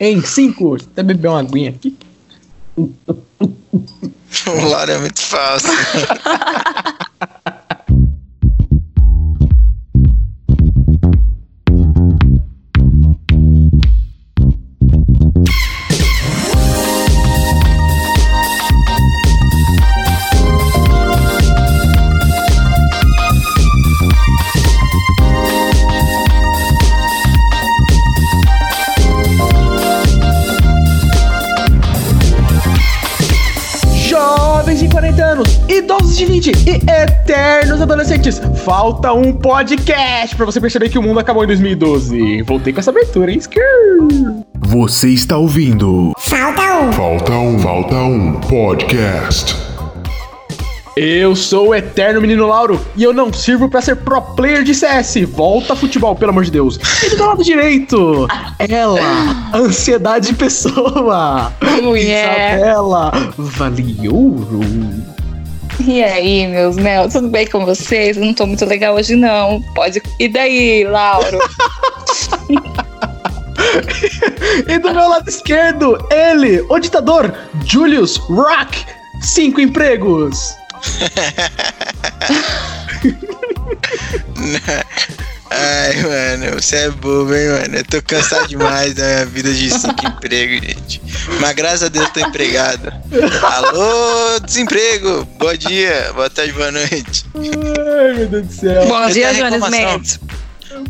Em 5. Até beber uma aguinha aqui. O Lauro é muito fácil. idosos de 20 e eternos adolescentes. Falta um podcast pra você perceber que o mundo acabou em 2012. Voltei com essa abertura, hein? Skrrr. Você está ouvindo Falta um. Falta um, Falta um Podcast. Eu sou o eterno menino Lauro e eu não sirvo pra ser pro player de CS. Volta futebol, pelo amor de Deus. E do lado direito, ela, ansiedade pessoa. Mulher. Isabela, vale ouro. E aí, meus mel, tudo bem com vocês? Eu não tô muito legal hoje, não. Pode. E daí, Lauro? E do meu lado esquerdo, ele, o ditador, Julius Rock. Cinco empregos. Ai, mano, você é bobo, hein, mano? Eu tô cansado demais da minha vida de cinco empregos, gente. Mas graças a Deus eu tô empregado. Alô, desemprego! Bom dia, boa tarde, boa noite. Ai, meu Deus do céu. Bom Eu dia, Jonas. Mendes.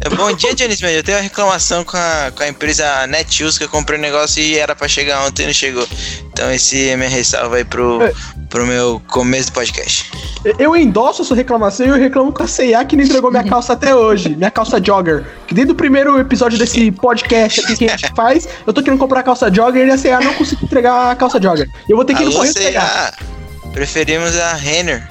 É, Bom dia, Dionísio Mendes. Eu tenho uma reclamação com a, com a empresa Netshoes que eu comprei um negócio e era pra chegar ontem e não chegou. Então esse é minha ressalva aí pro, É. pro meu começo do podcast. Eu endosso a sua reclamação e eu reclamo com a C&A que não entregou minha calça até hoje. Minha calça jogger. Que desde o primeiro episódio desse podcast aqui que a gente faz, eu tô querendo comprar a calça jogger e a C&A não conseguiu entregar a calça jogger. Eu vou ter que ir no correio pegar. C&A. Preferimos a Renner.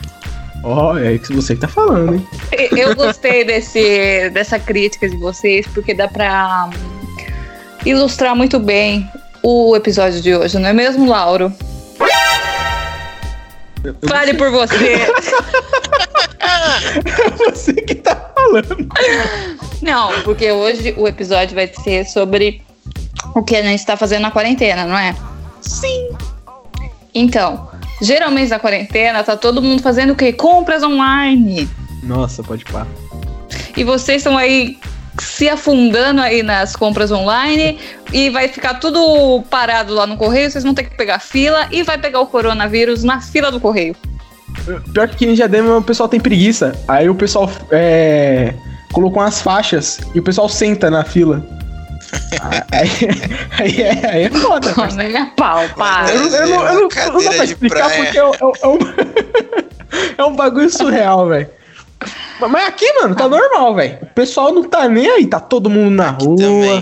Ó, é que você que tá falando, hein? Eu gostei desse, dessa crítica de vocês, porque dá pra ilustrar muito bem o episódio de hoje, não é mesmo, Lauro? Fale por você. É você que tá falando. Não, porque hoje o episódio vai ser sobre o que a gente tá fazendo na quarentena, não é? Sim. Então, geralmente na quarentena tá todo mundo fazendo o quê? Compras online. Nossa, pode pá. E vocês estão aí se afundando aí nas compras online e vai ficar tudo parado lá no correio, vocês vão ter que pegar fila e vai pegar o coronavírus na fila do correio. Pior que aqui em Diadema o pessoal tem preguiça. Aí o pessoal é, colocou umas faixas e o pessoal senta na fila. aí, aí, é, aí é foda. parceiro. Né? Pau, para. Eu, não- eu não, eu não, dá pra explicar praia. porque é, um- é um, é um bagulho surreal, velho. Mas aqui, mano, tá normal, velho. O pessoal não tá nem aí, tá todo mundo na rua. Também.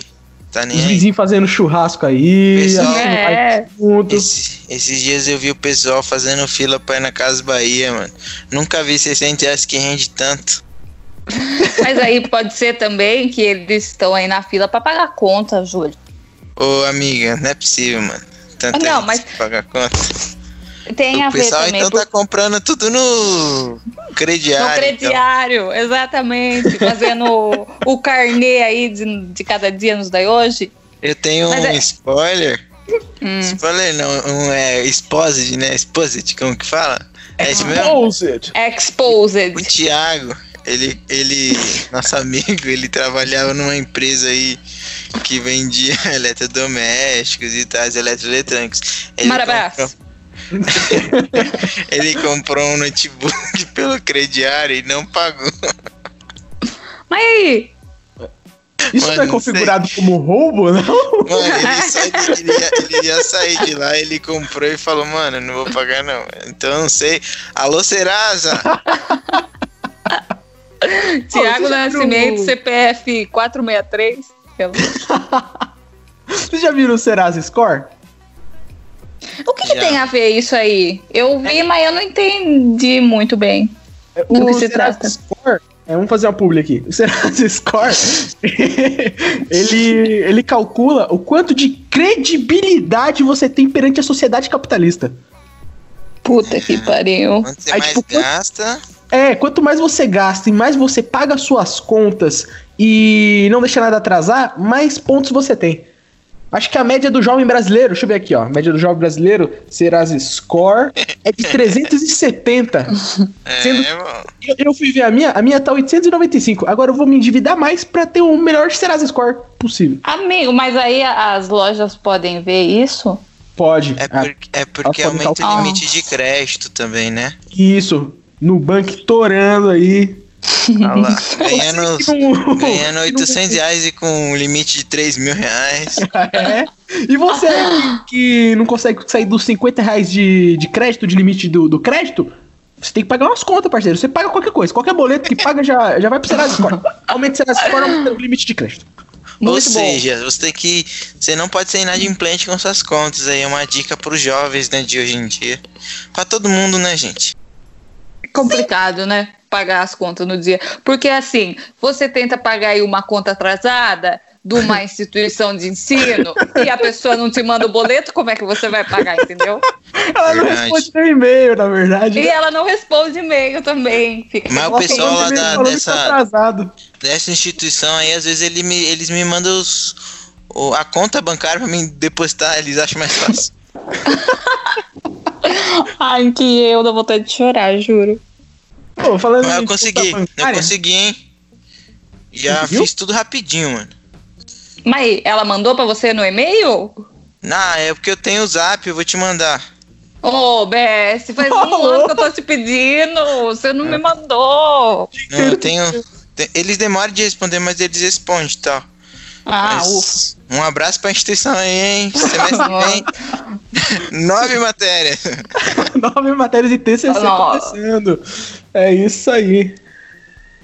Tá nem Os aí. vizinhos fazendo churrasco aí. Pessoal- assistindo É. Esse- esses dias eu vi o pessoal fazendo fila pra ir na Casa Bahia, mano. Nunca vi 60 reais que rende tanto. Mas aí pode ser também que eles estão aí na fila pra pagar conta, Júlio. Ô, amiga, não é possível, mano. Tanta Não, mas- pra pagar conta. Tem a o ver pessoal também então por- tá comprando tudo no crediário. no então. crediário, exatamente. Fazendo o carnê aí de, de cada dia nos daí hoje. Eu tenho Mas um é- spoiler. Hum. Spoiler não, um é exposit, né? Exposit, como que fala? É? Exposed. Exposed. O Thiago, ele, ele, nosso amigo, ele trabalhava numa empresa aí que vendia eletrodomésticos e tais, eletroeletrônicos. Ele Marabraço. comprou- ele comprou um notebook pelo crediário e não pagou. Mas aí, Isso Mano, não é configurado como roubo, não? Mano, ele só ele ia, ele ia sair de lá, ele comprou e falou, mano, não vou pagar não. Então eu não sei. Alô, Serasa? Tiago Nascimento, CPF 463. pelo- Vocês já viram o Serasa Score? O que, que tem a ver isso aí? Eu vi, mas eu não entendi muito bem. É, Do O que se trata? Score. É, vamos fazer uma publi aqui. O Serasa Score, ele, ele calcula o quanto de credibilidade você tem perante a sociedade capitalista. Puta que pariu. Quanto você Aí, mais tipo, gasta, É, quanto mais você gasta e mais você paga suas contas e não deixa nada atrasar, mais pontos você tem. Acho que a média do jovem brasileiro, deixa eu ver aqui, ó. A média do jovem brasileiro, Serasa Score, é de 370. Sendo- É, mano. Eu, eu fui ver a minha, a minha tá 895. Agora eu vou me endividar mais pra ter o melhor Serasa Score possível. Amigo, mas aí as lojas podem ver isso? Pode. É, por- é porque aumenta o limite de crédito também, né? isso. Nubank torando aí. Lá, ganhando, ganhando 800 reais e com um limite de 3 mil reais. É. E você aí que, que não consegue sair dos 50 reais de, de crédito, de limite do, do crédito, você tem que pagar umas contas, parceiro. Você paga qualquer coisa. Qualquer boleto que paga já, já vai pro Serasa Score. Aumenta o Serasa Score, aumenta o limite de crédito. Ou Muito bom. seja, você tem que. Você não pode ser inadimplente com suas contas. Aí é uma dica pros jovens, né, de hoje em dia. Pra todo mundo, né, gente? complicado, né? Pagar as contas no dia. Porque assim, você tenta pagar aí uma conta atrasada de uma instituição de ensino e a pessoa não te manda o boleto, como é que você vai pagar, entendeu? Ela não Verdade. responde no e-mail, na verdade. E ela não responde e-mail também. Fica Mas o pessoal lá da- dessa- tá atrasado. Dessa instituição aí, às vezes ele me- eles me mandam os, o- a conta bancária pra mim depositar, eles acham mais fácil. Ai, que eu dá vontade de chorar, juro. Pô, falando Mas eu consegui, eu consegui, hein? Já Conseguiu? fiz tudo rapidinho, mano. Mas ela mandou pra você no e-mail? Não, é porque eu tenho o zap, eu vou te mandar. Ô, Bess, faz um Ô, ano que eu tô te pedindo. Você não me mandou. Não, eu tenho. te- Eles demoram de responder, mas eles respondem e tal. Ah, ufa. Um abraço pra instituição aí, hein? Semestre vem. Nove matérias. Nove matérias de TCC Nossa. acontecendo. É isso aí.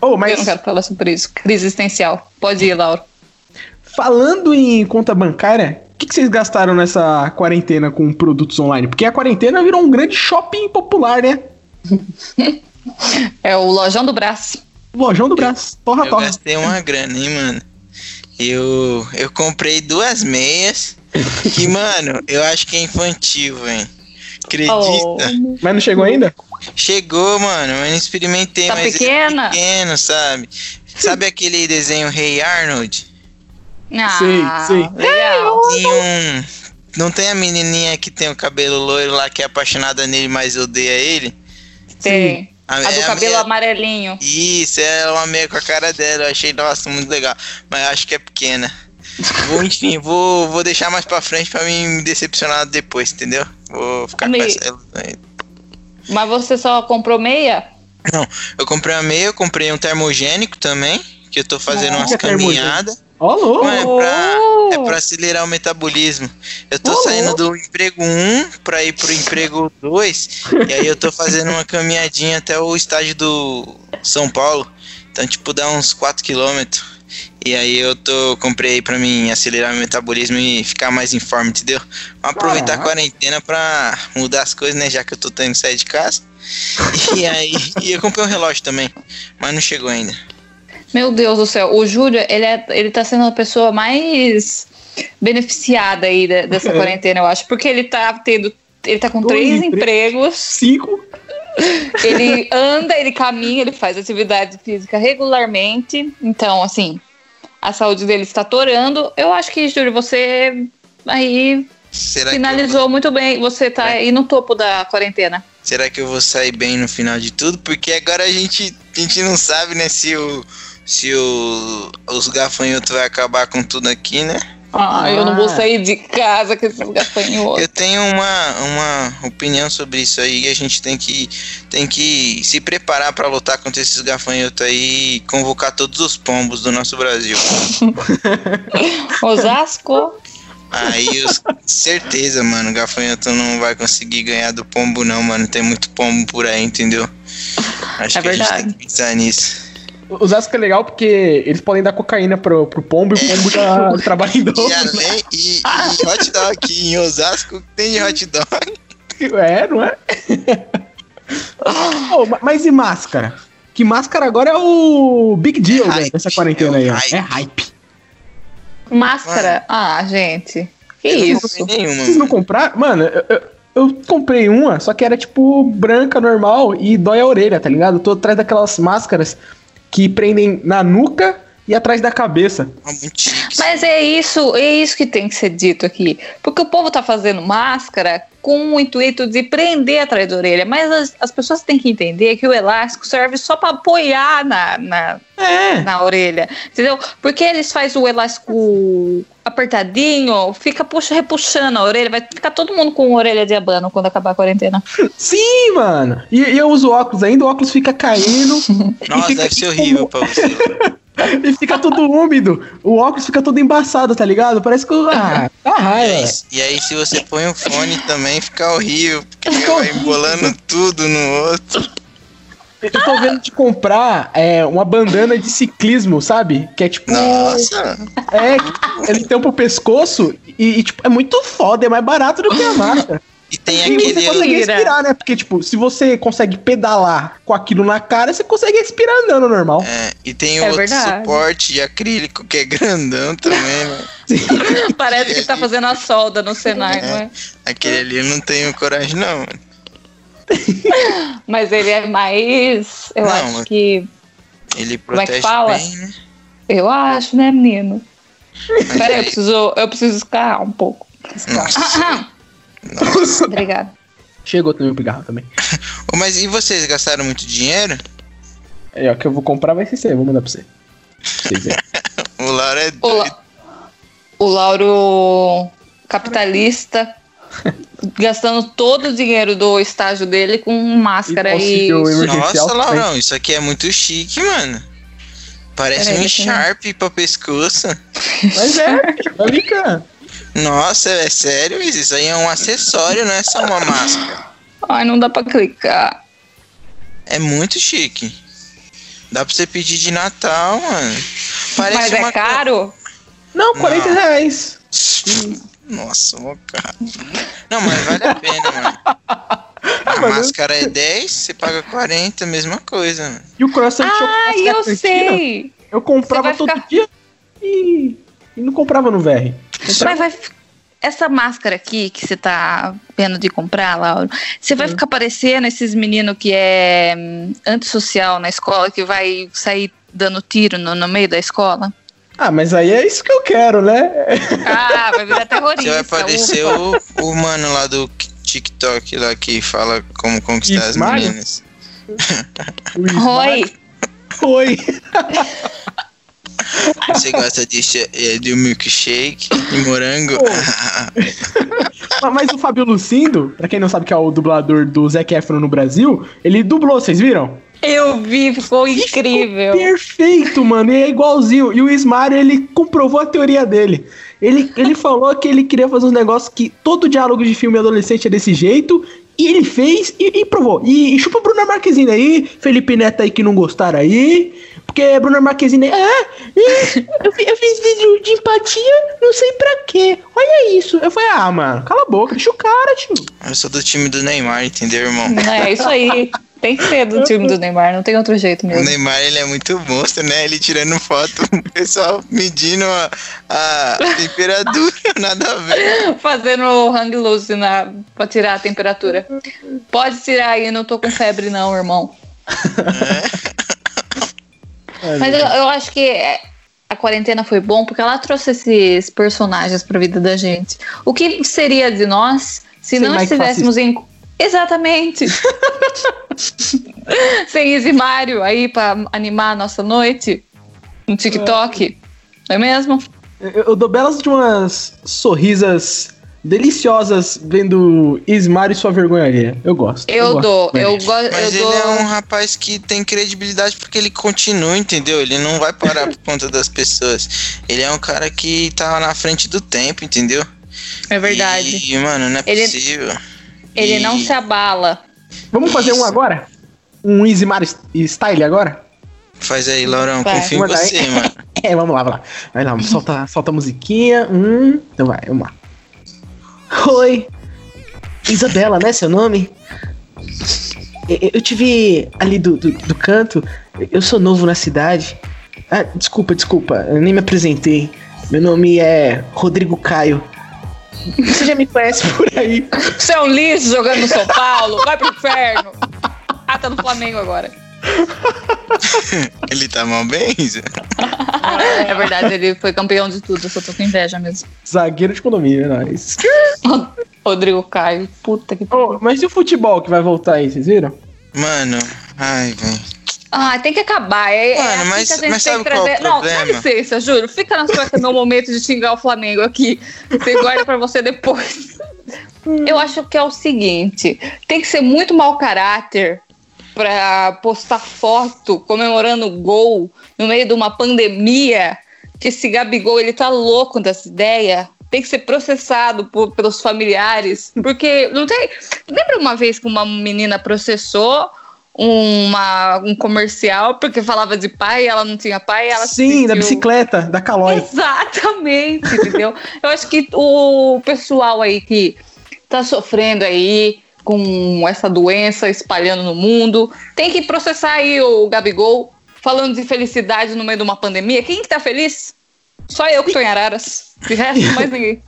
Oh, Eu mas não quero falar sobre isso. Crise existencial. Pode ir, Laura. falando em conta bancária, o que, que vocês gastaram nessa quarentena com produtos online? Porque a quarentena virou um grande shopping popular, né? É o Lojão do Braço. Lojão do braço. Torra, Eu torra. gastei uma grana, hein, mano. Eu, eu comprei duas meias. Que, mano, eu acho que é infantil, velho. Acredita? Oh. Mas não chegou ainda? Chegou, mano. Eu não experimentei, Tá mas pequena? é pequeno, sabe? Sabe aquele desenho Rei Arnold? Ah, Sei, sei. legal. Tem um. Não tem a menininha que tem o cabelo loiro lá que é apaixonada nele, mas odeia ele? Tem. A do é cabelo meia- amarelinho. Isso, é uma meia com a cara dela. Eu achei, nossa, muito legal. Mas eu acho que é pequena. Vou, enfim, vou, vou deixar mais pra frente pra mim me decepcionar depois, entendeu? Vou ficar Amigo. com essa ilusão aí. Mas você só comprou meia? Eu comprei uma meia, eu comprei um termogênico também, que eu tô fazendo Nossa, umas caminhadas. Ó, louco. Não, é pra, Oh. é pra acelerar o metabolismo. Eu tô Oh, saindo do emprego 1 pra ir pro emprego 2. e aí eu tô fazendo uma caminhadinha até o estádio do São Paulo. Então, tipo, dá uns 4 quilômetros. E aí eu tô comprei pra mim acelerar meu metabolismo e ficar mais em forma, entendeu? Vamos aproveitar a Caraca. quarentena pra mudar as coisas, né? Já que eu tô tendo que sair de casa. E aí, e eu comprei um relógio também, mas não chegou ainda. Meu Deus do céu, o Júlio, ele, é, ele tá sendo a pessoa mais beneficiada aí de- dessa É. quarentena, eu acho. Porque ele tá tendo. Ele tá com Dois três empregos. empregos, Cinco. ele anda, ele caminha, ele faz atividade física regularmente. Então, assim, a saúde dele está torando. Eu acho que, Júlio, você aí Será eu vou, finalizou muito bem. Você tá aí no topo da quarentena. será que eu vou sair bem no final de tudo? Porque agora a gente, a gente não sabe, né, se o. Se o, os gafanhotos vai acabar com tudo aqui, né? Ah, eu não vou Ah. sair de casa com esses gafanhotos. Eu tenho uma, uma opinião sobre isso aí. A gente tem que, tem que se preparar para lutar contra esses gafanhotos aí e convocar todos os pombos do nosso Brasil. Osasco. Aí, os, certeza, mano, o gafanhoto não vai conseguir ganhar do pombo, não, mano. Tem muito pombo por aí, entendeu? Acho É que a gente verdade. tem que pensar nisso. O Zasco é legal porque eles podem dar cocaína pro, pro pombo e o pombo já trabalha em dobro. E além, e, e hot dog em Osasco, tem de hot dog? É, não é? Oh, ma- mas e máscara? Que máscara agora é o big deal, É velho, hype, dessa quarentena aí, é ó. o hype. É hype. Máscara. Ah, gente. Que Eu não isso? comprei nenhuma, Vocês não mano. compraram? Mano, eu, eu- eu comprei uma, só que era tipo branca, normal e dói a orelha, tá ligado? Eu tô atrás daquelas máscaras que prendem na nuca e atrás da cabeça. Mas é isso, é isso que tem que ser dito aqui. Porque o povo tá fazendo máscara com o intuito de prender atrás da orelha. Mas as, as pessoas têm que entender que o elástico serve só para apoiar na, na, É. na orelha. Entendeu? Porque eles fazem o elástico apertadinho, fica puxa, repuxando a orelha. Vai ficar todo mundo com orelha de abano quando acabar a quarentena. Sim, mano. E, e eu uso óculos ainda, o óculos fica caindo. Nossa, fica, deve ser horrível pra você. E fica tudo úmido. O óculos fica todo embaçado, tá ligado? Parece que. Ah, E raiva. aí, e aí, se você põe um fone também, fica horrível. Porque Fica vai horrível. embolando tudo no outro. Eu tô vendo de comprar é, uma bandana de ciclismo, sabe? Que é tipo. Nossa, É, ele tampa o pescoço e, e, tipo, é muito foda, é mais barato do que a máscara. E tem E você aquele. consegue Tira. respirar, né? Porque, tipo, se você consegue pedalar com aquilo na cara, você consegue respirar andando normal. É, e tem É outro verdade. suporte de acrílico que é grandão também, né? Parece que tá fazendo a solda no Senai, não é? Aquele ali eu não tenho coragem, não. mano. Mas ele é mais. Eu Não, acho que. Ele Como é que protege fala? bem, né? Eu acho, né, menino? Peraí, eu aí- preciso, eu preciso escarrar um pouco. Nossa. Obrigada. Chegou também o pigarro também. Mas e vocês gastaram muito dinheiro? É, ó, que eu vou comprar vai ser aí, vou mandar pra você. O Laura é O, doido. La- o Lauro capitalista gastando todo o dinheiro do estágio dele com máscara E e. Nossa. Laurão, isso aqui é muito chique, mano. Parece Peraí, um ver. Sharp pra pescoço. Mas é, ali, cara. Nossa, é sério? Isso aí é um acessório, não é só uma máscara. Ai, não dá pra clicar. É muito chique. Dá pra você pedir de Natal, mano. Parece Mas uma é caro? Não, 40 Não. reais. Nossa, mó caro. Não, mas vale a pena, mano. A mas eu máscara é 10, você paga 40, mesma coisa, mano. E o croissant de Ai, chocolate eu sei! Eu comprava todo ficar- dia e, e não comprava no VR. Mas vai. Essa máscara aqui que você tá vendo de comprar, Lauro, você vai ficar parecendo esses meninos que é hum, antissocial na escola, que vai sair dando tiro no, no meio da escola? Ah, mas aí é isso que eu quero, né? Ah, vai virar terrorista. Você vai parecer ufa. o, o mano lá do TikTok lá que fala como conquistar as Ismário? meninas. Ismael- Oi! Oi. Você gosta de, eh, de um milkshake e morango? Mas- o Fábio Lucindo, pra quem não sabe que é o dublador do Zac Efron no Brasil, ele dublou, vocês viram? Eu vi, ficou incrível. Perfeito, mano, e é igualzinho. E o Ismário, ele comprovou a teoria dele. Ele, ele falou que ele queria fazer uns negócios que todo diálogo de filme adolescente é desse jeito, e ele fez e, e provou. E, e chupa Bruna Marquezine aí, Felipe Neto aí que não gostaram aí, porque Bruna Marquezine, ah, eu, fi- eu fiz vídeo de empatia, não sei pra quê. Olha isso. Eu falei, ah, mano, cala a boca, deixa o cara, tio. Eu sou do time do Neymar, entendeu, irmão? É isso aí. Tem que ser do time do Neymar, não tem outro jeito O mesmo. Neymar, ele é muito monstro, né? Ele tirando foto, o pessoal medindo a, a temperatura, nada a ver. Fazendo o hang loose na, pra tirar a temperatura. Pode tirar aí, não tô com febre não, irmão. Mas eu, eu acho que é, a quarentena foi bom porque ela trouxe esses personagens pra vida da gente. O que seria de nós se Sem não estivéssemos em. Exatamente! Sem Easy Mario aí pra animar a nossa noite no TikTok. Não é mesmo? Eu, eu dou belas de umas sorrisas deliciosas vendo Ismário e sua vergonha alheia. Eu gosto. Eu, gosto. dou, eu, go eu Mas ele dou. é um rapaz que tem credibilidade porque ele continua, entendeu? Ele não vai parar por conta das pessoas. Ele é um cara que tá na frente do tempo, entendeu? É verdade. E, mano, não é Ele- possível. Ele E- não se abala. Vamos fazer um Isso. agora? Um Ismário style agora? Faz aí, Laurão, Vai. confio em você, mano. É, vamos lá, vamos lá. Vai lá, solta, solta a musiquinha. Hum, então vai, vamos lá. Oi. Isabela, né? Seu nome? Eu, vi ali do, do, do canto. Eu sou novo na cidade. Ah, desculpa, desculpa. Eu nem me apresentei. Meu nome é Rodrigo Caio. Você já me conhece por aí. Você é um lixo jogando no São Paulo. Vai pro inferno. Ah, tá no Flamengo agora. Ele tá mal bem? Zé? é verdade, ele foi campeão de tudo, eu só tô com inveja mesmo. Zagueiro de economia, nice. Rodrigo Caio, puta que Oh, mas e o futebol que vai voltar aí, vocês viram? Mano, ai, velho. Ah, tem que acabar. É, é Mano, assim mas- que a gente mas tem que qual é o trazer. Não, dá licença, juro. Fica na sua é meu momento de xingar o Flamengo aqui. Você guarda pra você depois. Eu acho que é o seguinte: tem que ser muito mau caráter pra postar foto comemorando o gol no meio de uma pandemia. Que esse Gabigol ele tá louco dessa ideia. Tem que ser processado por- pelos familiares. Porque não tem. Lembra uma vez que uma menina processou uma, um comercial porque falava de pai e ela não tinha pai? Ela Sim, da bicicleta, da Calói. Exatamente, entendeu? Eu acho que o pessoal aí que tá sofrendo aí com essa doença espalhando no mundo, tem que processar aí o Gabigol falando de felicidade no meio de uma pandemia. Quem que tá feliz? Só eu que tô em Araras. De resto, mais ninguém.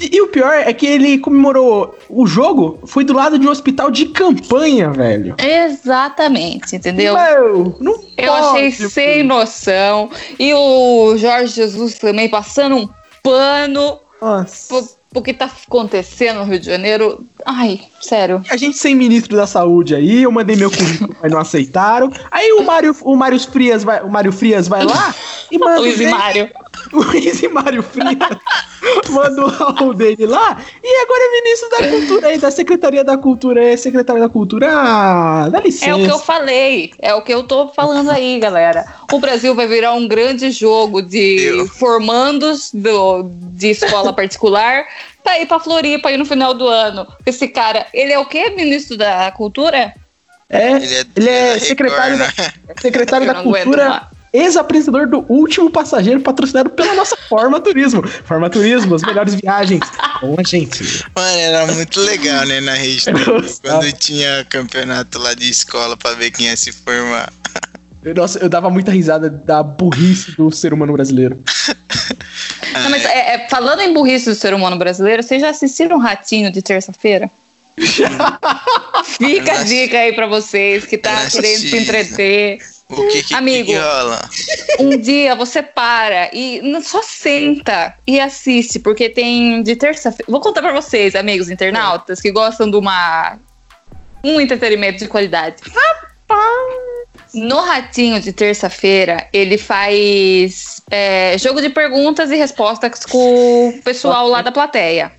E, o pior é que ele comemorou o jogo, foi do lado de um hospital de campanha, velho. Exatamente, entendeu? Meu, não Eu pode, achei pô. sem noção. E o Jorge Jesus também passando um pano Nossa. Pro que tá acontecendo no Rio de Janeiro. Ai, sério. A gente sem ministro da saúde aí, eu mandei meu currículo, mas não aceitaram. Aí o Mário, o Mário Frias vai, o Mário Frias vai lá e manda Luiz e o- Mário. o Luiz e Mário Frias álbum dele lá. E agora é ministro da cultura aí, da Secretaria da Cultura, é secretário da Cultura. Ah, dá licença. É o que eu falei, é o que eu tô falando aí, galera. O Brasil vai virar um grande jogo de Eu. formandos do, de escola particular pra ir pra Floripa aí no final do ano. Esse cara, ele é o quê? Ministro da Cultura? É, Ele é, ele é secretário, da, né? secretário da aguento Cultura. Ex-apresentador do Último Passageiro, patrocinado pela nossa Forma Turismo. Forma Turismo, as melhores viagens. Bom, gente. Mano, era muito legal, né, na rede. Quando tinha campeonato lá de escola pra ver quem ia se formar. Eu- Nossa, eu dava muita risada da burrice do ser humano brasileiro. Não, mas é- é, falando em burrice do ser humano brasileiro, vocês já assistiram Ratinho de terça-feira? Fica a dica aí pra vocês que tá querendo se entreter. O que que, Amigo. que rola? Um dia você para e só senta e assiste, porque tem de terça-feira. Vou contar pra vocês, amigos internautas, que gostam de uma um entretenimento de qualidade. No Ratinho de terça-feira, ele faz é, jogo de perguntas e respostas com o pessoal lá da plateia.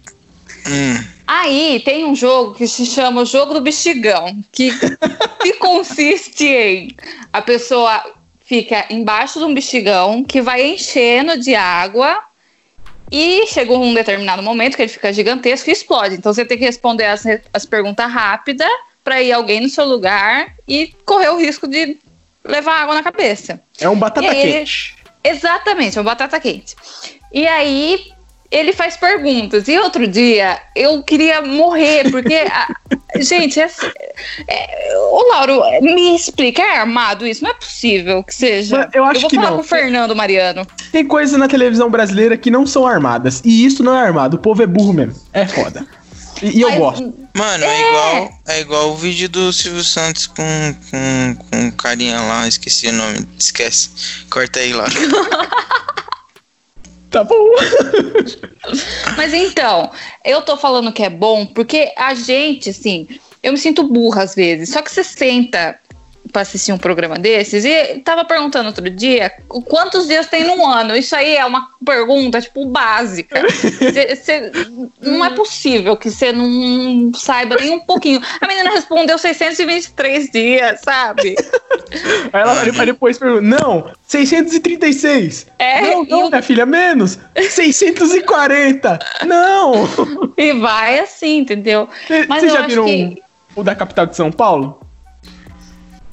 Hum, Aí tem um jogo que se chama o Jogo do Bexigão, que, que consiste em a pessoa fica embaixo de um bexigão que vai enchendo de água e chega um determinado momento que ele fica gigantesco e explode. Então você tem que responder as, as perguntas rápidas para ir alguém no seu lugar e correr o risco de levar água na cabeça. É um batata aí quente. Exatamente, uma batata quente. E aí ele faz perguntas. E outro dia eu queria morrer, porque. a- gente, é, é, ô Lauro, me explica, é armado isso? Não é possível que seja. Mas eu acho vou que falar não. com o Fernando Mariano. Tem coisas na televisão brasileira que não são armadas. E isso não é armado. O povo é burro mesmo. É foda. E, e eu Mas- gosto. Mano, é. igual, é igual o vídeo do Silvio Santos com, com, com o carinha lá, esqueci o nome, esquece. Corta aí lá. Tá bom. Mas então, eu tô falando que é bom porque a gente, assim, eu me sinto burra às vezes. Só que você senta pra assistir um programa desses e tava perguntando outro dia quantos dias tem num ano. Isso aí é uma pergunta, tipo, básica. Cê- cê- não é possível que você não saiba nem um pouquinho. A menina respondeu 623 dias, sabe? Aí ela aí depois pergunta: Não, 636. É, não, não, minha filha, menos. 640. Não. E vai assim, entendeu? Mas Vocês eu já viram que- o da capital de São Paulo?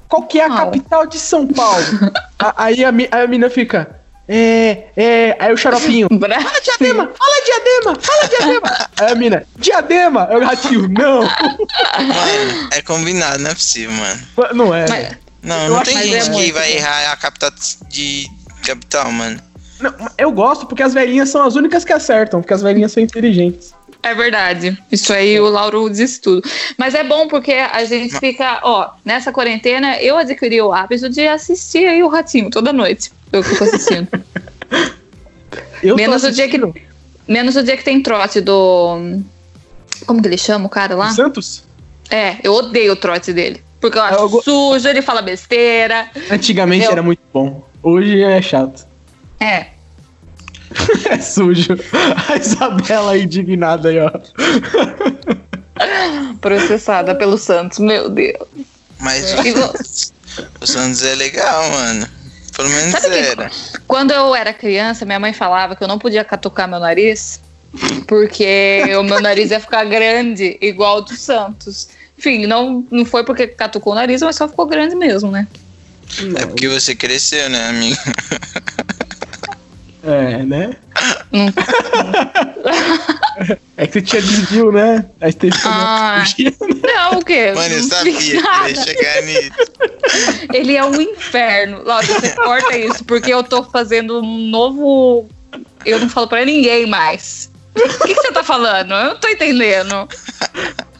Qual que é a capital de São Paulo? A- aí, a, aí a menina fica. É, é. Aí o xaropinho. Fala diadema, fala diadema, fala diadema. Aí a mina, diadema, é o ratinho. Não, Mano, é combinado, não é possível, mano. não é. Mas- Não, não tem que é gente que vai errar a capital de capital, mano. Não, eu gosto porque as velhinhas são as únicas que acertam, porque as velhinhas são inteligentes. É verdade. Isso aí o Lauro disse tudo. Mas é bom porque a gente fica, ó, nessa quarentena eu adquiri o hábito de assistir aí o Ratinho toda noite. Eu fico assistindo. Eu Menos o dia assistindo. Menos o dia que tem trote do. Como que ele chama o cara lá? Santos? É, eu odeio o trote dele. Porque eu acho Eu go- sujo, ele fala besteira. Antigamente Entendeu? era muito bom. Hoje é chato. É. É sujo. A Isabela indignada aí, ó. Processada pelo Santos, meu Deus. Mas o Santos é legal, mano. Pelo menos Sabe que- era. Quando eu era criança, minha mãe falava que eu não podia catucar meu nariz, porque o meu nariz ia ficar grande, igual o do Santos. Enfim, não, não foi porque catucou o nariz, mas só ficou grande mesmo, né? É porque você cresceu, né, amigo? É, né? É que você tinha desvio, né? Aí você teve que Ah. Não, o quê? Mano, eu sabia que ia chegar nisso. Ele é um inferno. Laura, você corta isso, porque eu tô fazendo um novo. Eu não falo pra ninguém mais. O que, que você tá falando? Eu não tô entendendo.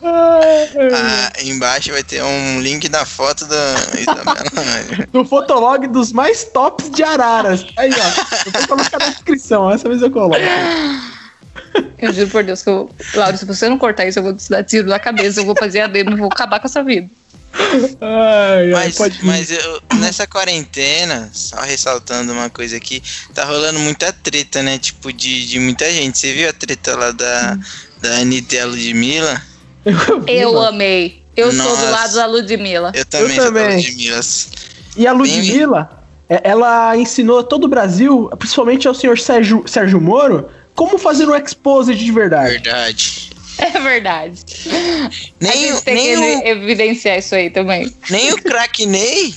Ah, embaixo vai ter um link da foto da Isabela. Do fotolog dos mais tops de Araras. Aí, ó. Eu vou colocar na descrição. Essa vez eu coloco. Eu juro por Deus que eu. Laura, se você não cortar isso, eu vou te dar tiro na cabeça. Eu vou fazer a dedo, eu vou acabar com a sua vida. Ai, ai, Mas, mas eu, nessa quarentena, só ressaltando uma coisa aqui, tá rolando muita treta, né? Tipo, de, de muita gente. Você viu a treta lá da, da Anitta e a Ludmilla? Eu, Eu amei. Eu sou Nossa. do lado da Ludmilla. Eu também, Eu sou da também. Ludmilla. E a Ludmilla, é- ela ensinou a todo o Brasil, principalmente ao senhor Sérgio, Sérgio Moro, como fazer um exposed de verdade. Verdade. É verdade. a Nem, gente tem nem, que o, evidenciar isso aí também. nem o craque Ney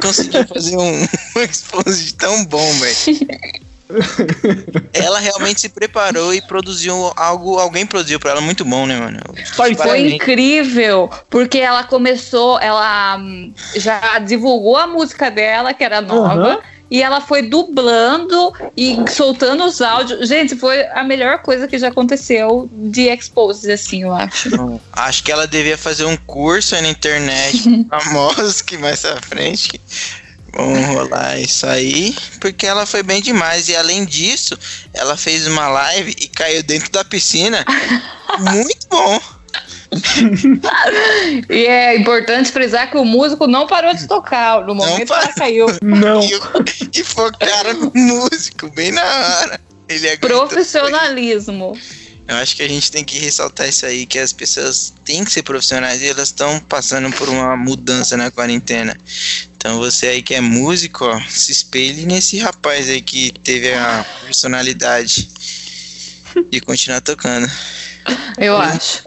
conseguiu fazer um, um exposed tão bom, velho. Ela realmente se preparou e produziu algo, alguém produziu pra ela muito bom, né, mano? Foi Parabéns. incrível, porque ela começou, ela hum, já divulgou a música dela, que era nova, Aham. e ela foi dublando e soltando os áudios. Gente, foi a melhor coisa que já aconteceu de exposes, assim, eu acho. Acho que ela devia fazer um curso aí na internet, famosos que mais pra frente vão rolar isso aí, porque ela foi bem demais. E além disso, ela fez uma live e caiu dentro da piscina. Muito bom. E é importante frisar que o músico não parou de tocar. No momento que ela caiu. Não. E, e focaram no músico, bem na hora. Ele aguentou. Profissionalismo. Eu acho que a gente tem que ressaltar isso aí, que as pessoas têm que ser profissionais e elas estão passando por uma mudança na quarentena. Então você aí que é músico, ó, se espelhe nesse rapaz aí que teve a personalidade de continuar tocando. Eu acho.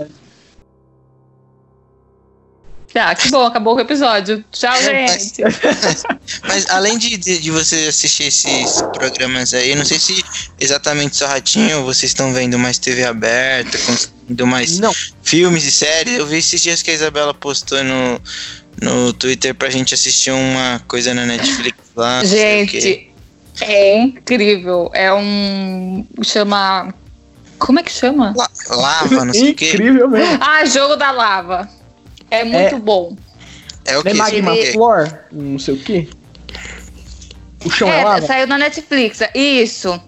Tá, que bom, acabou o episódio. Tchau, gente. Mas além de, de, de você assistir esses programas aí, não sei se exatamente só Ratinho, vocês estão vendo mais TV aberta, consumindo mais Não. filmes e séries. Eu vi esses dias que a Isabela postou no, no Twitter pra gente assistir uma coisa na Netflix lá. não sei o quê. Gente, é incrível. É um. Chama. Como é que chama? La- Lava, não sei o quê. Incrível mesmo. Ah, Jogo da Lava. É muito bom. É o Não é que? Magma Ele- Floor? Não sei o quê. O chão é, É, lava? saiu na Netflix. Isso.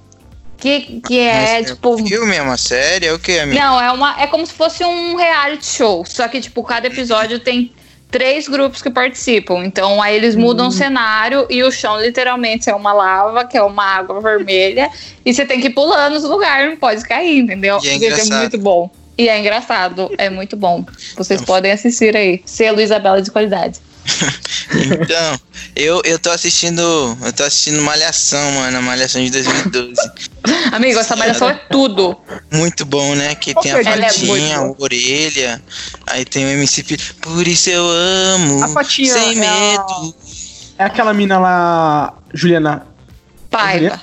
Que, que é, Mas tipo. um filme, é uma série, é o que, amigo? Não, é uma. É como se fosse um reality show. Só que, tipo, cada episódio tem três grupos que participam. Então, aí eles mudam Hum. o cenário e o chão literalmente é uma lava, que é uma água vermelha. e você tem que ir pulando os lugares, não pode cair, entendeu? E é engraçado. muito bom. E é engraçado, é muito bom. Vocês podem assistir aí. Selo Isabela de qualidade. Então, eu, eu tô assistindo. Eu tô assistindo Malhação, mano. a Malhação de 2012. Amigo, essa malhação é tudo. Muito bom, né? Que Qual tem a que é a fatinha, a orelha. Aí tem o MC Filho. Por isso eu amo. A Fatinha sem é a- medo. É aquela mina lá, Juliana. Paiva.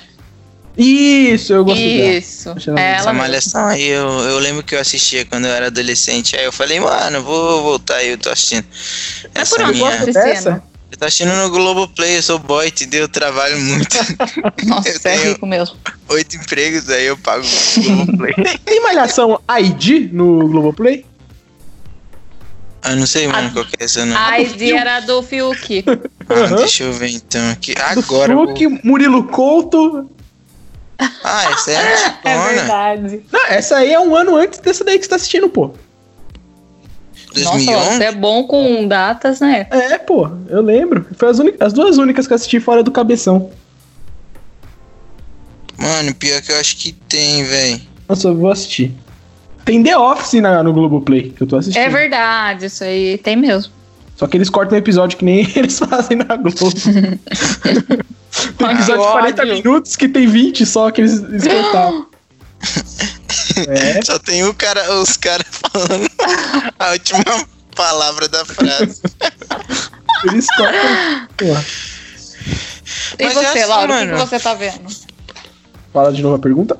Isso, eu gosto dela. Isso. Achei ela É Essa malhação aí, eu, eu lembro que eu assistia quando eu era adolescente. Aí eu falei, mano, vou voltar aí, eu tô assistindo. Mas Essa por onde minha. você Dessa? assistindo? Eu tô assistindo no Globoplay, eu sou boy, entendeu? Eu trabalho muito. Nossa, Eu você é tenho- rico mesmo. Oito empregos, aí eu pago o Globoplay. Tem malhação ID no Globoplay? Ah, não sei, mano, A- qual que é essa não. A ID era do Fiuk. Ah, deixa eu ver então aqui. Do Agora. eu vou- Fiuk, Murilo Couto. Ah, essa é a É antigona. verdade. Não, essa aí é um ano antes dessa daí que você tá assistindo, pô. Nossa, 2011? você é bom com datas, né? É, pô, eu lembro. Foi as, uni- as duas únicas que eu assisti fora do cabeção. Mano, pior que eu acho que tem, velho. Nossa, eu vou assistir. Tem The Office na, no Globoplay, que eu tô assistindo. É verdade, isso aí tem mesmo. Só que eles cortam o episódio que nem eles fazem na Globo. tem episódio de que 40 ódio. minutos que tem 20 só que eles, cortaram. é, Só tem o cara, os caras falando a última palavra da frase. eles cortam. E Mas você, é assim, Laura, o que mano. você tá vendo? fala de novo a pergunta.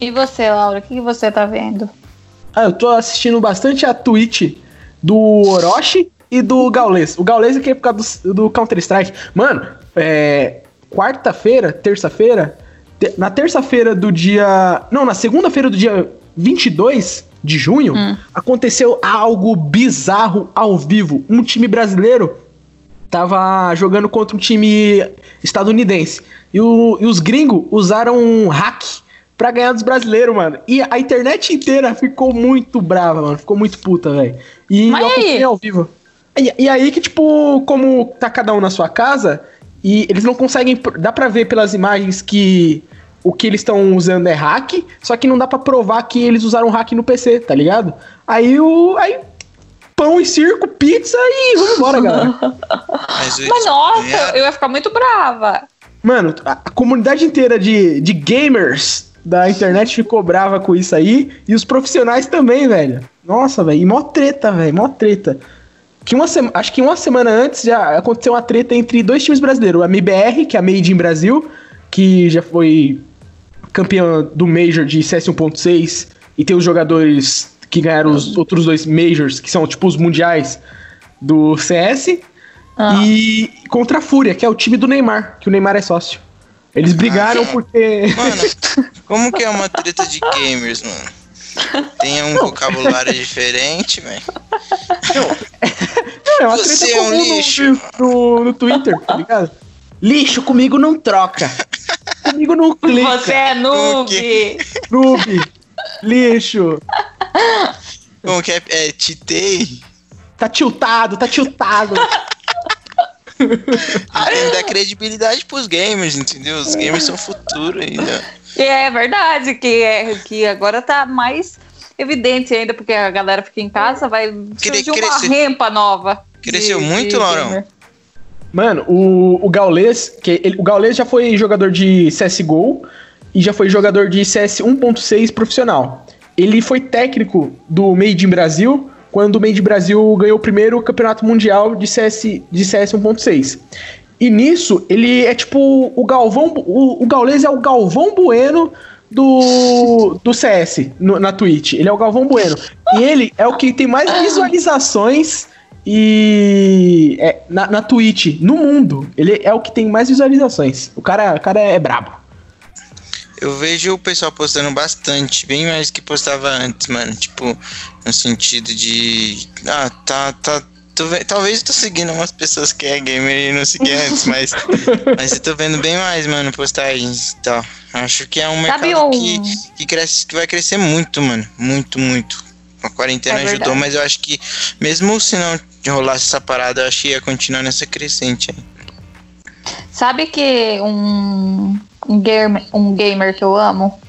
E você, Laura, o que que você tá vendo? Ah, eu tô assistindo bastante a Twitch do Orochi e do Gaules. O Gaules aqui é por causa do, do Counter-Strike. Mano, é. Quarta-feira, terça-feira. te- na terça-feira do dia. Não, na segunda-feira do dia 22 de junho, Hum. aconteceu algo bizarro ao vivo. Um time brasileiro tava jogando contra um time estadunidense. E, o- e os gringos usaram um hack pra ganhar dos brasileiros, mano. E a internet inteira ficou muito brava, mano. Ficou muito puta, velho. E Mas eu acompanhei ao vivo. E, e aí que, tipo, como tá cada um na sua casa, e eles não conseguem. Dá pra ver pelas imagens que o que eles estão usando é hack, só que não dá pra provar que eles usaram hack no PC, tá ligado? Aí o. Aí. Pão e circo, pizza e vamos embora, galera. Mas, Mas nossa, ganharam. eu ia ficar muito brava. Mano, a, a comunidade inteira de, de gamers da internet ficou brava com isso aí. E os profissionais também, velho. Nossa, velho. E mó treta, velho. Mó treta. Que uma sema- acho que uma semana antes já aconteceu uma treta entre dois times brasileiros. A MBR, que é a Made in Brasil, que já foi campeã do Major de CS 1.6. E tem os jogadores que ganharam os outros dois Majors, que são tipo os mundiais do CS. Ah. E contra a Fúria, que é o time do Neymar, que o Neymar é sócio. Eles brigaram Ah, porque. Mano, como que é uma treta de gamers, mano? Tem um vocabulário diferente, velho. Não, é uma Você treta é um comum no- lixo. No, no Twitter, tá ligado? Lixo comigo não troca. Comigo não clica. Você é noob. Noob. Lixo. Como que é? É, titei? Tá tiltado, tá tiltado. Que dar credibilidade pros gamers, entendeu? Os gamers são o futuro ainda. E é verdade que, é, que agora tá mais evidente ainda, porque a galera fica em casa, vai Cre- surgir uma rempa nova. Cresceu de- muito, de Laurão? gamer. Mano, o, o Gaules, que ele- o Gaules já foi jogador de CSGO e já foi jogador de CS 1.6 profissional. Ele foi técnico do Made in Brasil quando o Made Brasil ganhou o primeiro campeonato mundial de CS, de CS 1.6. E nisso, ele é tipo o Galvão. O, o é o Galvão Bueno do, do CS no- na Twitch. Ele é o Galvão Bueno. E ele é o que tem mais visualizações e é, na, na Twitch, no mundo. Ele é o que tem mais visualizações. O cara, o cara é brabo. Eu vejo o pessoal postando bastante, bem mais do que postava antes, mano. Tipo, no sentido de. Ah, tá. tá tô ve- talvez eu tô seguindo umas pessoas que é gamer e não segui antes, mas. mas eu tô vendo bem mais, mano, postagens e tal. Acho que é um Sabe mercado um- que, que, cresce, que vai crescer muito, mano. Muito, muito. A quarentena É ajudou, verdade. mas eu acho que, mesmo se não rolasse essa parada, eu acho que ia continuar nessa crescente aí. Sabe que um, um, gamer, um gamer que eu amo?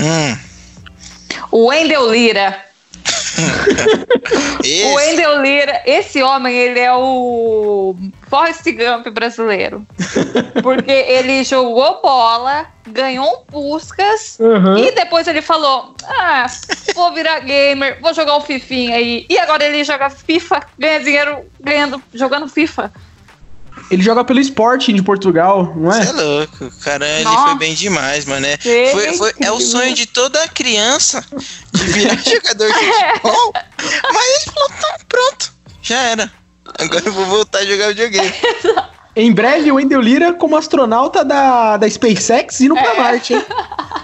Hum. O Wendel Lira. O Esse, Wendel Lira, esse homem, ele é o Forrest Gump brasileiro. Porque ele jogou bola, ganhou um Puscas Uhum. e depois ele falou: Ah, vou virar gamer, vou jogar um Fifinha aí. E agora ele joga FIFA, ganha dinheiro ganhando, jogando FIFA. Ele joga pelo Sporting de Portugal, não Você é? é louco, o cara ele Nossa. foi bem demais, mano. É, foi, foi- é o sonho de toda criança de virar jogador de futebol. Mas ele falou, tá, pronto, já era. Agora eu vou voltar a jogar videogame. Em breve, o Wendel Lira como astronauta da, da SpaceX indo pra É. Marte, hein?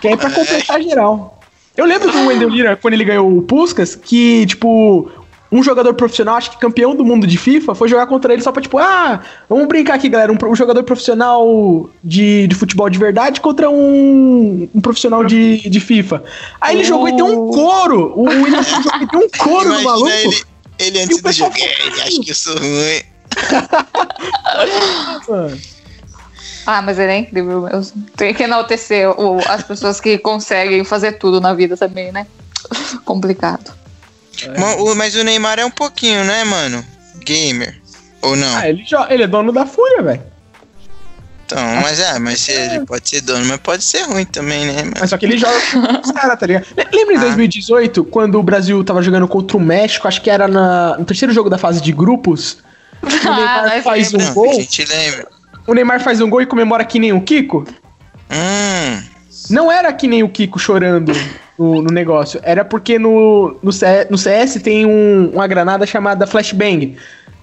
Que é pra completar geral. Eu lembro do Wendel Lira, quando ele ganhou o Puskas, que, tipo, um jogador profissional, acho que campeão do mundo de FIFA, foi jogar contra ele só pra tipo, ah, vamos brincar aqui, galera. Um, um jogador profissional de, de futebol de verdade contra um, um profissional de, de FIFA. Aí ele jogou e deu um couro. O William jogou e deu um couro no Imagina maluco. ele, ele antes jogo. "É, Ele acha que eu sou ruim. Mano. Ah, mas ele é incrível mesmo. Tem que enaltecer o- as pessoas que conseguem fazer tudo na vida também, né? Complicado. Ma- o- Mas o Neymar é um pouquinho, né, mano? Gamer. Ou não? Ah, ele, ele é dono da Fúria, velho. Então, mas é, mas se ele pode ser dono, mas pode ser ruim também, né, mano? Mas só que ele joga com os caras, tá ligado? Le- Lembra em Ah. 2018, quando o Brasil tava jogando contra o México, acho que era na- no terceiro jogo da fase de grupos? O Neymar nós faz um lembra. Não, a gol. gente lembra. O Neymar faz um gol e comemora que nem o Kiko? Hum, Não era que nem o Kiko chorando no, no negócio. Era porque no, no, C- no CS tem um- uma granada chamada Flashbang.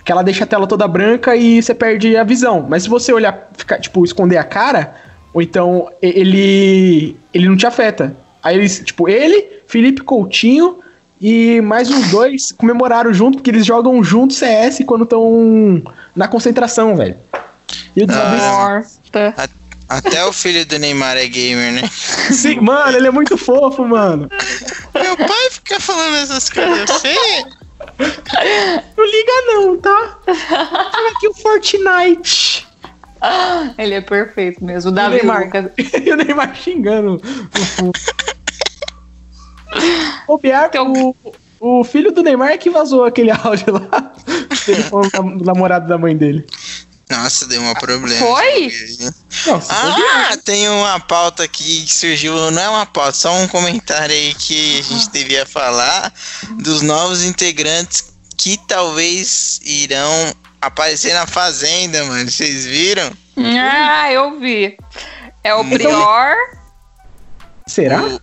Que ela deixa a tela toda branca e você perde a visão. Mas se você olhar, ficar, tipo, esconder a cara, ou então ele. ele não te afeta. Aí eles, tipo, ele, Felipe Coutinho e mais uns dois comemoraram junto, porque eles jogam junto CS quando estão na concentração, velho. E eu desabei. Ah. Até o filho do Neymar é gamer, né? Sim, mano, ele é muito fofo, mano. Meu pai fica falando essas coisas assim. Não liga não, tá? Olha aqui o Fortnite. Ele é perfeito mesmo. O E o Davi Neymar? Lucas. e o Neymar xingando o O Biar, Tem o, o filho do Neymar é que vazou aquele áudio lá. Do namorado da mãe dele. Nossa, deu um problema. Foi? For Ah, tem uma pauta aqui que surgiu, não é uma pauta, só um comentário aí que a gente devia falar dos novos integrantes que talvez irão aparecer na Fazenda, mano. Vocês viram? Ah, eu vi. É o Então- Prior. Será? O,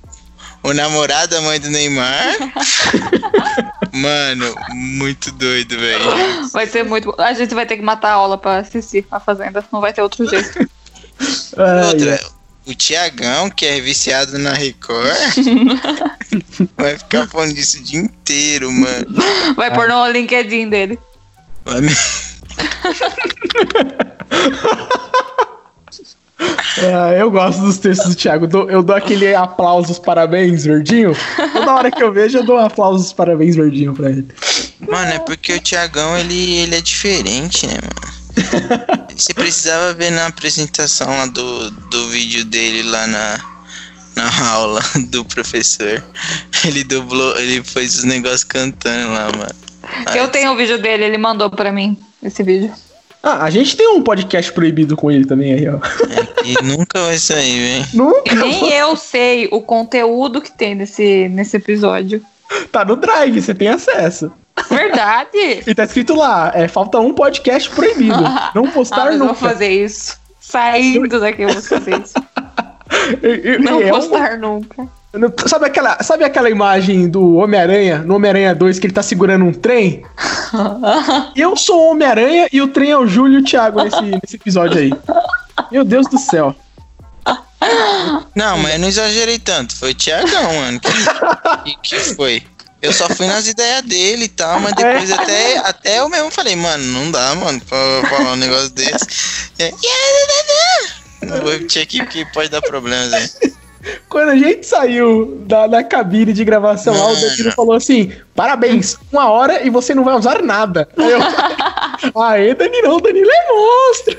o namorado da mãe do Neymar. mano, muito doido, velho. Vai ser muito. A gente vai ter que matar a aula pra assistir a Fazenda. Não vai ter outro jeito. Outra, o Tiagão, que é viciado na Record, vai ficar falando disso o dia inteiro, mano. Vai pôr no LinkedIn dele. Vai me- Ah, eu gosto dos textos do Thiago. Dou- Eu dou aquele aplausos, parabéns, verdinho. Toda hora que eu vejo, eu dou aplausos, parabéns, verdinho pra ele. Mano, é porque o Tiagão, ele, ele é diferente, né, mano? Você precisava ver na apresentação lá do, do vídeo dele lá na, na aula do professor. Ele dublou, ele fez os negócios cantando lá, mano. Eu tenho o vídeo dele, ele mandou pra mim esse vídeo. Ah, a gente tem um podcast proibido com ele também aí, ó. E nunca vai sair, velho. Nunca. Nem eu sei o conteúdo que tem nesse, nesse episódio. Tá no Drive, você tem acesso. Verdade? E tá escrito lá, é, falta um podcast proibido. Não Ah, postar mas eu vou nunca. fazer isso. Saindo daqui eu vou fazer isso. Não e é um- postar nunca. Não- sabe, aquela, sabe aquela imagem do Homem-Aranha, no Homem-Aranha 2, que ele tá segurando um trem? Eu sou o Homem-Aranha e o trem é o Júlio e o Thiago nesse, nesse episódio aí. Meu Deus do céu. Não, mas eu não exagerei tanto. Foi o Tiagão, mano. Que, que, que foi? Eu só fui nas ideias dele e tal, mas depois até, até eu mesmo falei, mano, não dá, mano, pra falar um negócio desse. É, Não vou repetir aqui porque pode dar problemas aí. Quando a gente saiu da, da cabine de gravação lá, o. Danilo falou assim: parabéns, uma hora e você não vai usar nada. Aí eu, Aê, Danilão, Danilo é monstro.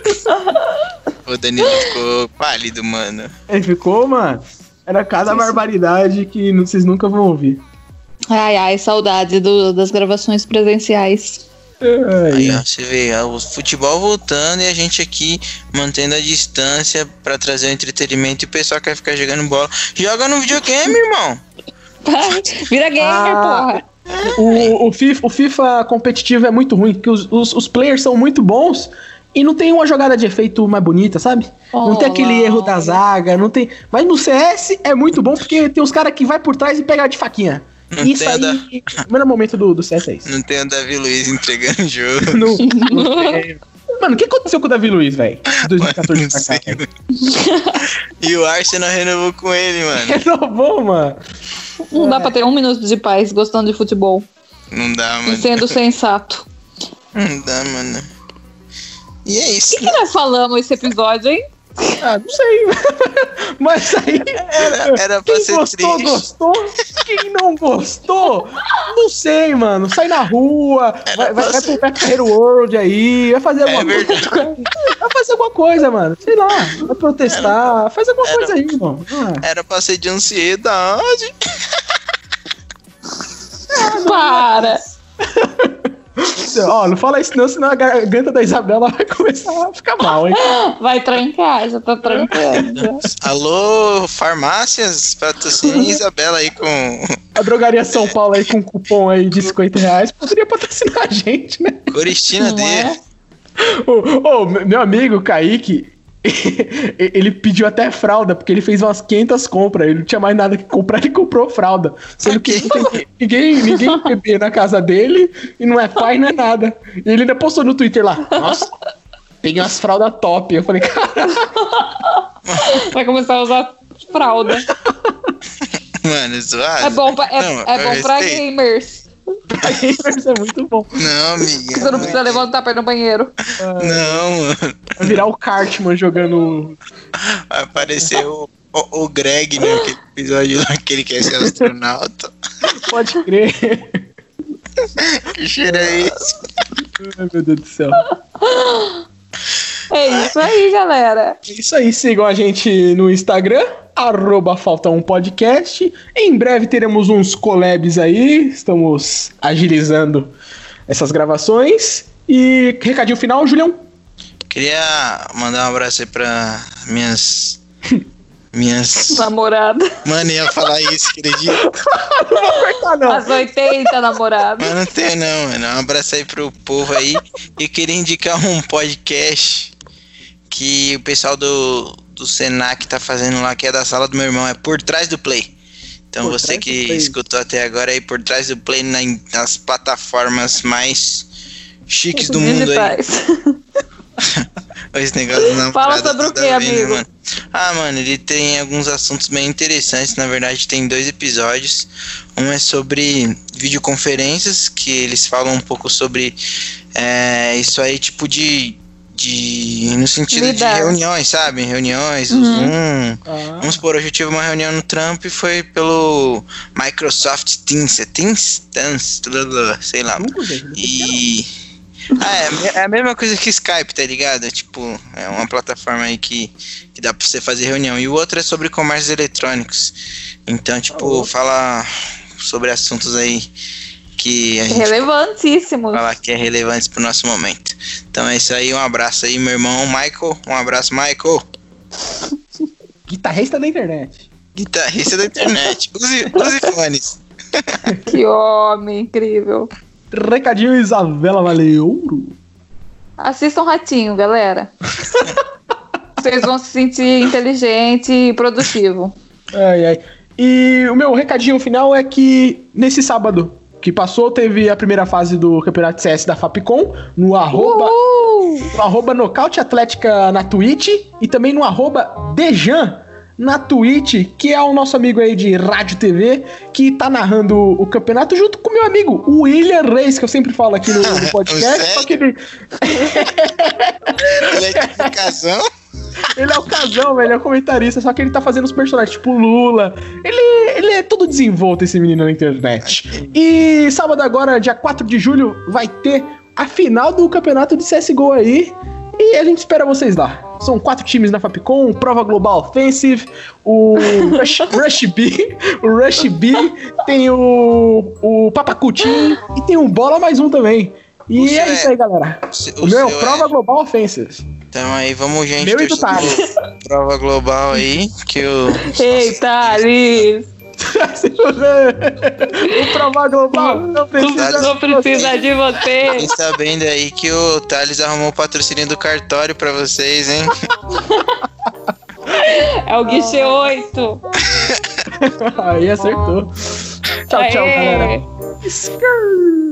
O Danilo ficou pálido, mano. Ele ficou, mano. Era cada barbaridade que vocês nunca vão ouvir. Ai, ai, saudade do- das gravações presenciais. Aí, ó, você vê, ó, o futebol voltando e a gente aqui mantendo a distância pra trazer o entretenimento e o pessoal quer ficar jogando bola. Joga no videogame, irmão. Vira gamer, Ah. porra. o, o, FIFA, o FIFA competitivo é muito ruim, porque os, os, os players são muito bons e não tem uma jogada de efeito mais bonita, sabe? não tem aquele Olá. erro da zaga, não tem. Mas no CS é muito bom porque tem os caras que vai por trás e pega de faquinha. Não Isso tem a aí, o melhor momento do, do CS é isso. Não tem o Davi Luiz entregando o jogo. Não- não tem. Mano, o que aconteceu com o Davi Luiz, velho? De 2014 Não pra cá. E o Arsenal renovou com ele, mano. Renovou, mano. Não dá pra ter um minuto de paz gostando de futebol. Não dá, E mano. sendo sensato. Não dá, mano. E é isso. O que, que nós falamos esse episódio, hein? Ah, não sei. Mas aí. Era, era pra Quem ser gostou, triste. gostou. Quem não gostou, não sei, mano. Sai na rua, vai, vai, vai pro Carreiro World aí, vai fazer alguma É coisa. Vai fazer alguma coisa, mano. Sei lá, vai protestar, faz alguma Era- coisa aí, mano. Ah, Era pra ser de ansiedade. Para! Ó, não fala isso não, senão a garganta da Isabela vai começar a ficar mal, hein? Vai trancar, já tá trancando. Alô, farmácias, patrocinem Isabela aí com. A drogaria São Paulo aí com cupom aí de 50 reais poderia patrocinar a gente, né? Coristina Não D. é? Ô, ô, meu amigo Kaique, ele pediu até fralda, porque ele fez umas 500 compras. Ele não tinha mais nada que comprar, ele comprou fralda. Sendo que tem ninguém, ninguém bebê na casa dele e não é pai, não é nada. E ele ainda postou no Twitter lá: Nossa, peguei umas fraldas top. Eu falei: Cara, Vai começar a usar fralda. Mano, zoado. É bom pra, é, Não, é bom pra respeito. Gamers. isso é muito bom. Não, amiga. Você não precisa levantar pra ir no banheiro. Não, mano. Vai virar o Cartman jogando. Vai aparecer o, o, o Greg naquele episódio lá que ele quer ser astronauta. Pode crer. Que cheiro é esse? Ai, meu Deus do céu. É isso aí, galera. Isso aí, sigam a gente no Instagram, arroba falta um podcast. Em breve teremos uns collabs aí, estamos agilizando essas gravações. E recadinho final, Julião? Queria mandar um abraço aí pra minhas. Minhas. Namorada. Mano, ia falar isso, acredita? Ah, não. As 80 namoradas. Mas não tem não, mano. Um abraço aí pro povo aí. E queria indicar um podcast que o pessoal do, do Senac tá fazendo lá, que é da sala do meu irmão, é Por Trás do Play. Então Por você que escutou até agora aí, Por Trás do Play na- nas plataformas mais chiques do mundo aí. Esse negócio não Fala sobre o quê, amigo? Mano. Ah, mano, ele tem alguns assuntos bem interessantes. Na verdade, tem dois episódios. Um é sobre videoconferências, que eles falam um pouco sobre é, isso aí, tipo de. De no sentido Lidar. de reuniões, sabe? Reuniões, o Uhum. Zoom. Ah, Vamos supor, hoje eu tive uma reunião no Trump e foi pelo Microsoft Teams. É Teams? Teams? Sei lá. E. Ah, é, é a mesma coisa que Skype, tá ligado? Tipo, é uma plataforma aí que, que dá pra você fazer reunião. E o outro é sobre comércios eletrônicos. Então, tipo, louco. fala sobre assuntos aí que a gente Relevantíssimo. falar que é relevante pro nosso momento. Então é isso aí, um abraço aí, meu irmão Michael. Um abraço, Michael. Guitarrista da internet. Guitarrista da internet. Use, use fones. Que homem incrível. Recadinho, Isabela, valeu. Assistam Ratinho, galera. Vocês vão se sentir inteligente e produtivo. Ai, ai. E o meu recadinho final é que nesse sábado que passou, teve a primeira fase do Campeonato CS da Fapcom, no arroba, Uhul! no arroba Nocaute Atlética na Twitch e também no arroba Dejan na Twitch, que é o nosso amigo aí de Rádio TV, que tá narrando o campeonato junto com o meu amigo, o William Reis, que eu sempre falo aqui no, no podcast, só que ele, Eletrificação. Ele é o casão, velho, ele é o comentarista, só que ele tá fazendo os personagens, tipo Lula. Ele, ele é todo desenvolto, esse menino na internet. E sábado agora, dia 4 de julho, vai ter a final do campeonato de CSGO aí. E a gente espera vocês lá. São quatro times na Fapcom, Prova Global Offensive, o Rush, Rush B, o Rush B, tem o, o Papacutim e tem o Bola mais um também. E O é isso é- aí, galera. O O meu é o Prova Global Offensive. Então aí vamos, gente. Meu e do Thales. Prova global aí. Que o. Ei, Thales! o Prova Global não precisa, Thales, não precisa de você. Fiquem tá sabendo aí que o Thales arrumou o patrocínio do cartório pra vocês, hein? É o guichê 8. aí acertou. Tchau, Aê. tchau, galera. Skrrr.